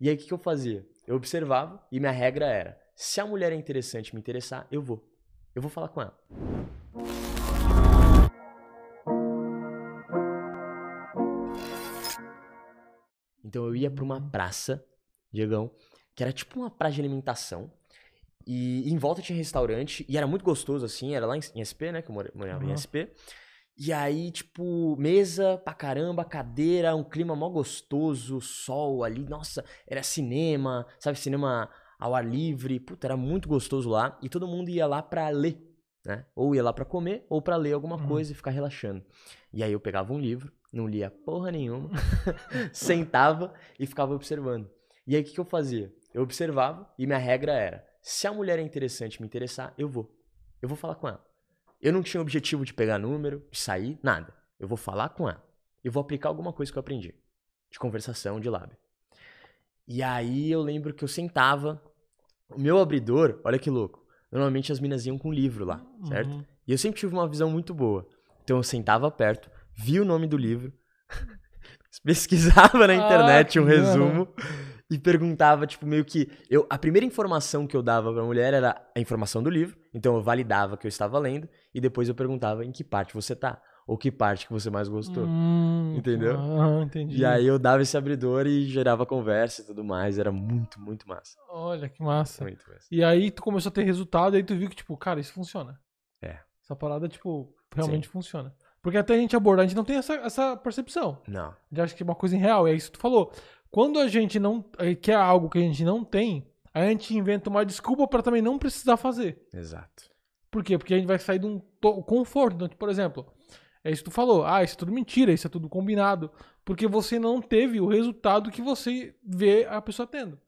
E aí o que, que eu fazia? Eu observava e minha regra era: se a mulher é interessante me interessar, eu vou. Eu vou falar com ela. Então eu ia pra uma praça, Diegão, que era tipo uma praça de alimentação. E em volta tinha restaurante, e era muito gostoso, assim, era lá em, em SP, né? Que eu morava em Uhum. SP. E aí, tipo, mesa pra caramba, cadeira, um clima mó gostoso, sol ali, nossa, era cinema, sabe, cinema ao ar livre, puta, era muito gostoso lá, e todo mundo ia lá pra ler, né? Ou ia lá pra comer, ou pra ler alguma Uhum. coisa e ficar relaxando. E aí eu pegava um livro, não lia porra nenhuma, sentava e ficava observando. E aí o que, que eu fazia? Eu observava e minha regra era: se a mulher é interessante me interessar, eu vou. Eu vou falar com ela. Eu não tinha objetivo de pegar número, de sair, nada. Eu vou falar com ela. E vou aplicar alguma coisa que eu aprendi. De conversação, de lábio. E aí eu lembro que eu sentava. O meu abridor, olha que louco. Normalmente as minas iam com livro lá, certo? Uhum. E eu sempre tive uma visão muito boa. Então eu sentava perto, via o nome do livro, pesquisava na internet Ah, um resumo e perguntava, tipo, meio que. Eu, a primeira informação que eu dava pra mulher era a informação do livro. Então eu validava que eu estava lendo e depois eu perguntava em que parte você tá. Ou que parte que você mais gostou. Hum, Entendeu? Ah, entendi. E aí eu dava esse abridor e gerava conversa e tudo mais. Era muito, muito massa. Olha que massa. Muito massa. E aí tu começou a ter resultado, aí tu viu que, tipo, cara, isso funciona. É. Essa parada, tipo, realmente funciona. Porque até a gente abordar, a gente não tem essa, essa percepção. Não. A gente acha que é uma coisa irreal. É isso que tu falou. Quando a gente não eh, quer algo que a gente não tem, a gente inventa uma desculpa pra também não precisar fazer. Exato. Por quê? Porque a gente vai sair de um to- conforto. Então, tipo, por exemplo, é isso que tu falou. Ah, isso é tudo mentira, isso é tudo combinado. Porque você não teve o resultado que você vê a pessoa tendo.